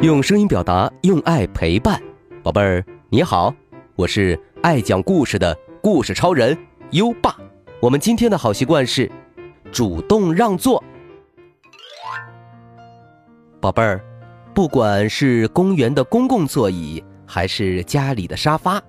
用声音表达，用爱陪伴，宝贝儿你好，我是爱讲故事的故事超人优爸。我们今天的好习惯是主动让座。宝贝儿，不管是公园的公共座椅，还是家里的沙发，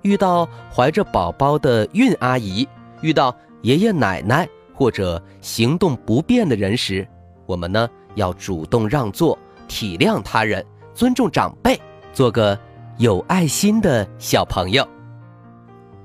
遇到怀着宝宝的孕阿姨，遇到爷爷奶奶或者行动不便的人时，我们呢要主动让座。体谅他人，尊重长辈，做个有爱心的小朋友。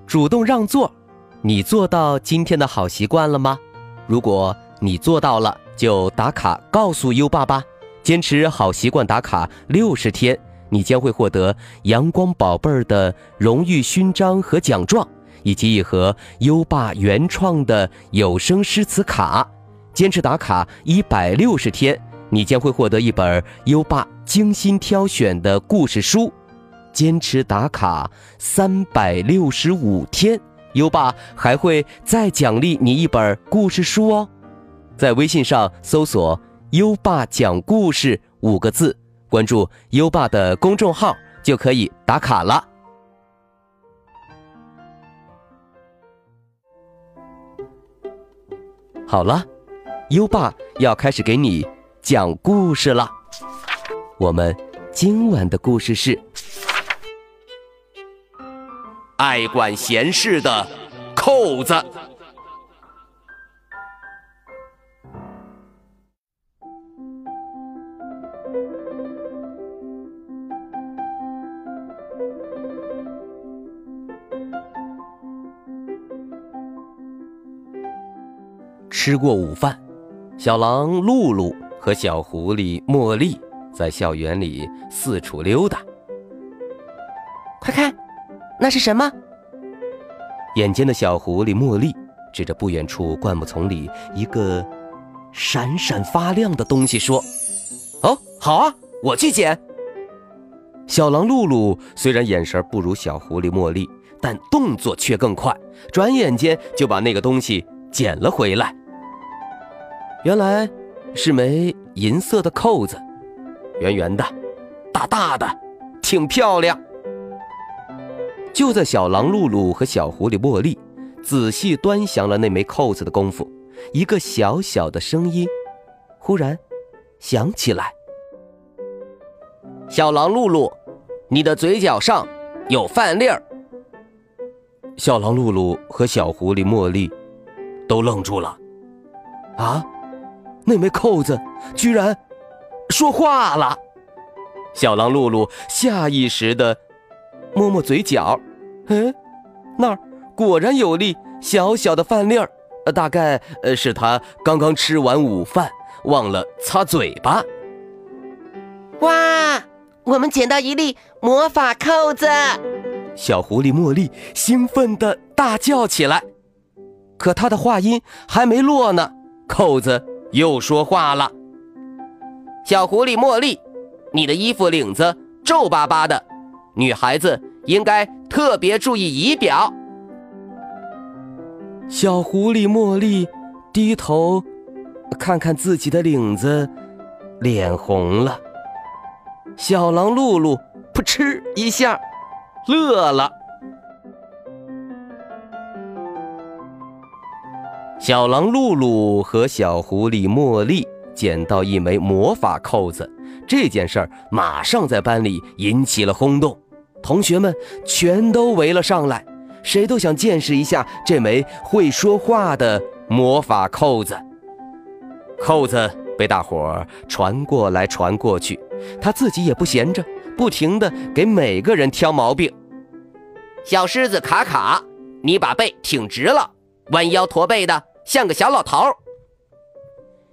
主动让座，你做到今天的好习惯了吗？如果你做到了，就打卡告诉优爸爸。坚持好习惯打卡六十天，你将会获得阳光宝贝儿的荣誉勋章和奖状，以及一盒优爸原创的有声诗词卡。坚持打卡一百六十天。你将会获得一本优爸精心挑选的故事书，坚持打卡三百六十五天，优爸还会再奖励你一本故事书哦。在微信上搜索“优爸讲故事”五个字，关注优爸的公众号就可以打卡了。好了，优爸要开始给你。讲故事了，我们今晚的故事是爱管闲事的扣子。吃过午饭，小狼露露。和小狐狸茉莉在校园里四处溜达。快看，那是什么？眼尖的小狐狸茉莉指着不远处灌木丛里一个闪闪发亮的东西说：“哦，好啊，我去捡。”小狼露露虽然眼神不如小狐狸茉莉，但动作却更快，转眼间就把那个东西捡了回来。原来。是枚银色的扣子，圆圆的，大大的，挺漂亮。就在小狼露露和小狐狸茉莉仔细端详了那枚扣子的功夫，一个小小的声音忽然响起来：“小狼露露，你的嘴角上有饭粒儿。”小狼露露和小狐狸茉莉都愣住了。啊！那枚扣子居然说话了，小狼露露下意识的摸摸嘴角，嗯，那儿果然有粒小小的饭粒儿，大概呃是他刚刚吃完午饭忘了擦嘴巴。哇，我们捡到一粒魔法扣子！小狐狸茉莉兴奋的大叫起来，可她的话音还没落呢，扣子。又说话了，小狐狸茉莉，你的衣服领子皱巴巴的，女孩子应该特别注意仪表。小狐狸茉莉低头看看自己的领子，脸红了。小狼露露扑哧一下乐了。小狼露露和小狐狸茉莉捡到一枚魔法扣子，这件事儿马上在班里引起了轰动，同学们全都围了上来，谁都想见识一下这枚会说话的魔法扣子。扣子被大伙儿传过来传过去，他自己也不闲着，不停地给每个人挑毛病。小狮子卡卡，你把背挺直了，弯腰驼背的。像个小老头儿，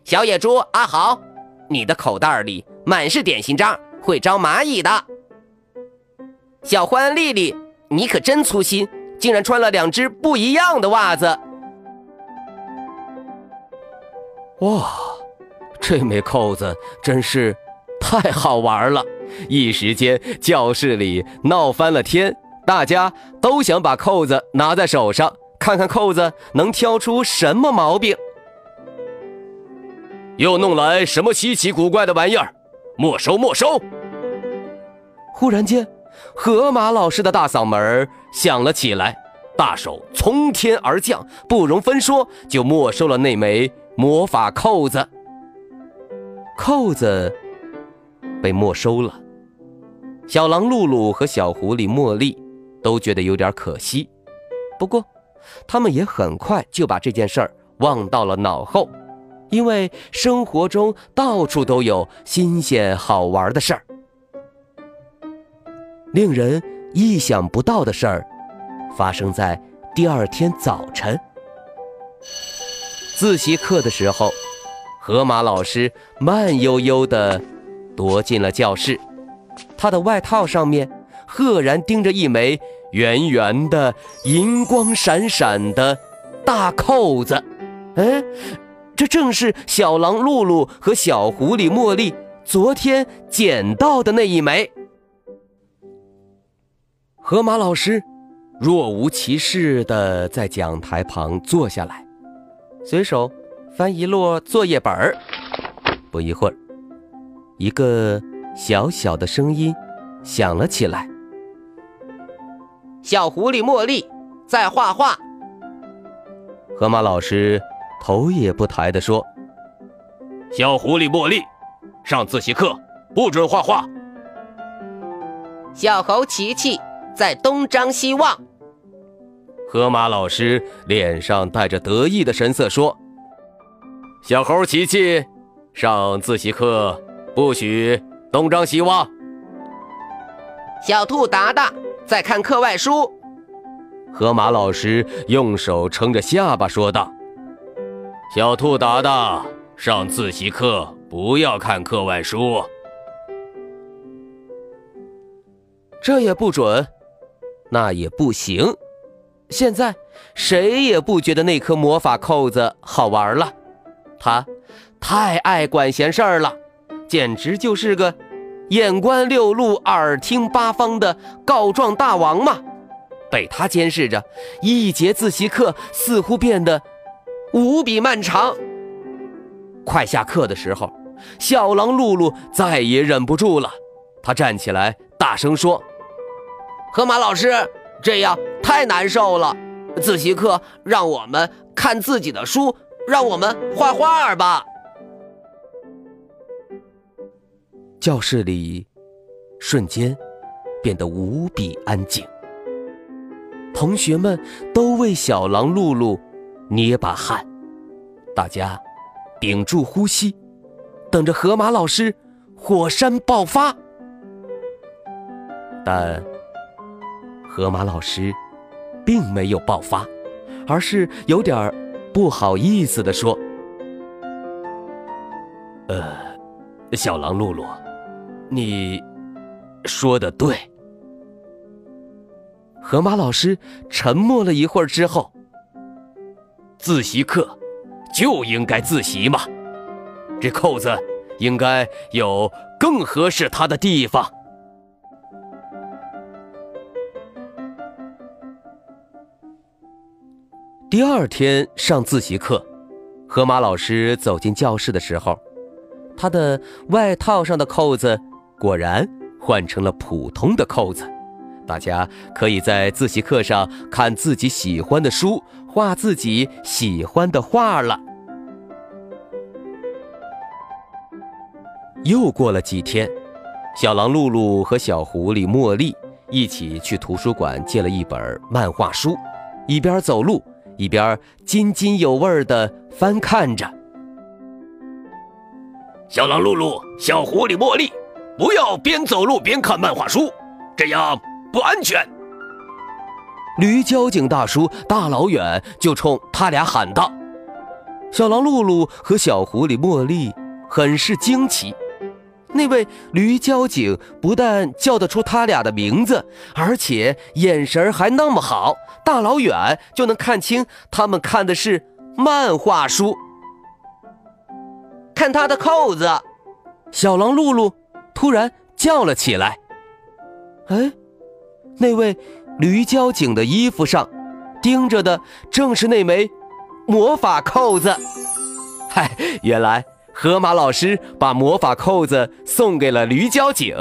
小野猪阿豪，你的口袋里满是点心渣，会招蚂蚁的。小欢丽丽，你可真粗心，竟然穿了两只不一样的袜子。哇，这枚扣子真是太好玩了！一时间教室里闹翻了天，大家都想把扣子拿在手上。看看扣子能挑出什么毛病？又弄来什么稀奇古怪的玩意儿？没收！没收！忽然间，河马老师的大嗓门响了起来，大手从天而降，不容分说就没收了那枚魔法扣子。扣子被没收了，小狼露露和小狐狸茉莉都觉得有点可惜，不过他们也很快就把这件事儿忘到了脑后，因为生活中到处都有新鲜好玩的事儿。令人意想不到的事儿发生在第二天早晨，自习课的时候。河马老师慢悠悠地踱进了教室，他的外套上面赫然钉着一枚圆圆的、银光闪闪的大扣子。哎，这正是小狼露露和小狐狸茉莉昨天捡到的那一枚。河马老师若无其事地在讲台旁坐下来，随手。翻一摞作业本儿，不一会儿，一个小小的声音响了起来：“小狐狸茉莉在画画。”河马老师头也不抬地说：“小狐狸茉莉，上自习课不准画画。”小猴琪琪在东张西望。河马老师脸上带着得意的神色说。小猴琪琪，上自习课不许东张西望。小兔达达在看课外书。河马老师用手撑着下巴说道：“小兔达达，上自习课不要看课外书。这也不准，那也不行。现在谁也不觉得那颗魔法扣子好玩了。”他太爱管闲事儿了，简直就是个眼观六路、耳听八方的告状大王嘛！被他监视着，一节自习课似乎变得无比漫长。快下课的时候，小狼露露再也忍不住了，他站起来大声说：“河马老师，这样太难受了。自习课让我们看自己的书。”让我们画画吧。教室里瞬间变得无比安静，同学们都为小狼露露捏把汗，大家屏住呼吸，等着河马老师火山爆发。但河马老师并没有爆发，而是有点。不好意思地说：“呃，小狼露露，你说的对。”河马老师沉默了一会儿之后：“自习课就应该自习嘛，这扣子应该有更合适它的地方。”第二天上自习课，河马老师走进教室的时候，他的外套上的扣子果然换成了普通的扣子。大家可以在自习课上看自己喜欢的书，画自己喜欢的画了。又过了几天，小狼露露和小狐狸茉莉一起去图书馆借了一本漫画书，一边走路。一边津津有味地翻看着。小狼露露，小狐狸茉莉，不要边走路边看漫画书，这样不安全。驴交警大叔大老远就冲他俩喊道：“小狼露露和小狐狸茉莉很是惊奇。”那位驴交警不但叫得出他俩的名字，而且眼神还那么好，大老远就能看清他们看的是漫画书。看他的扣子，小狼露露突然叫了起来：“哎，那位驴交警的衣服上钉着的正是那枚魔法扣子。”嗨，原来。河马老师把魔法扣子送给了驴交警，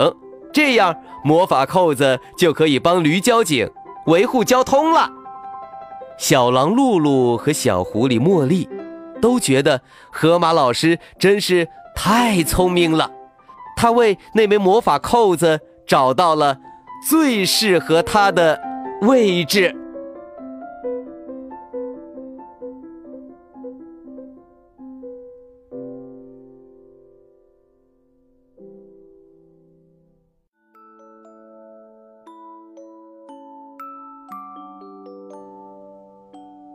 这样魔法扣子就可以帮驴交警，维护交通了。小狼露露和小狐狸茉莉都觉得河马老师真是太聪明了，他为那枚魔法扣子找到了最适合他的位置。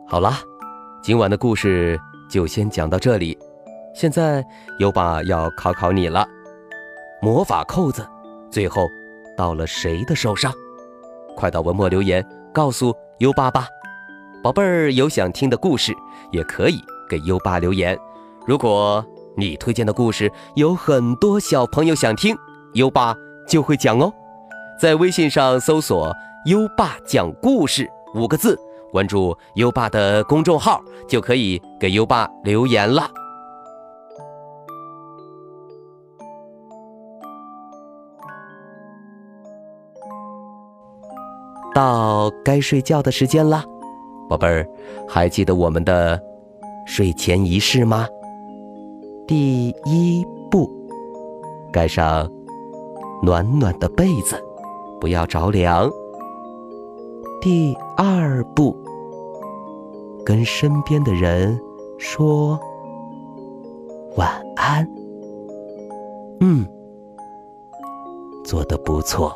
好啦，今晚的故事就先讲到这里。现在有把要考考你了，魔法扣子最后到了谁的手上？快到文末留言告诉优爸吧。宝贝儿有想听的故事，也可以给优爸留言。如果你推荐的故事有很多小朋友想听，优爸就会讲哦。在微信上搜索“优爸讲故事”五个字。关注优爸的公众号，就可以给优爸留言了。到该睡觉的时间了，宝贝儿，还记得我们的睡前仪式吗？第一步，盖上暖暖的被子，不要着凉。第二步。跟身边的人说晚安。嗯，做的不错。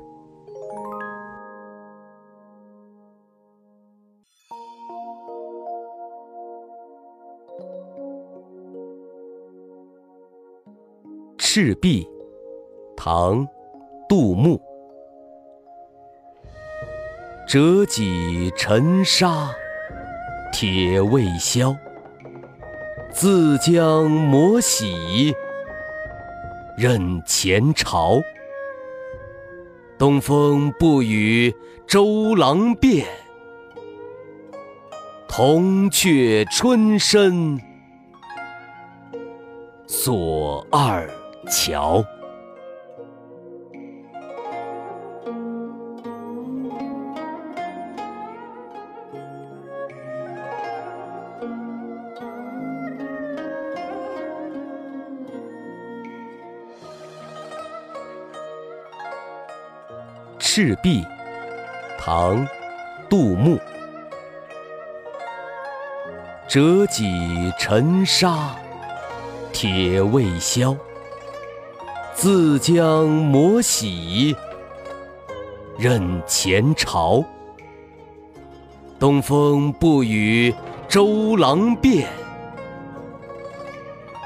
赤壁，唐，杜牧。折戟沉沙，铁未销。自将磨洗。任前朝，东风不与周郎便，铜雀春深锁二桥。赤壁，唐，杜牧。折戟沉沙，铁未销。自将磨洗，认前朝。东风不与周郎便，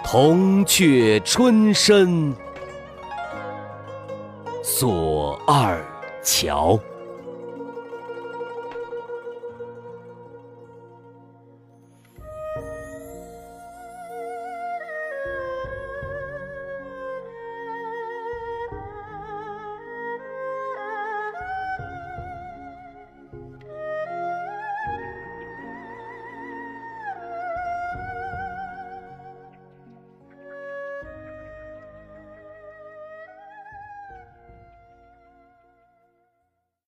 铜雀春深锁二。乔。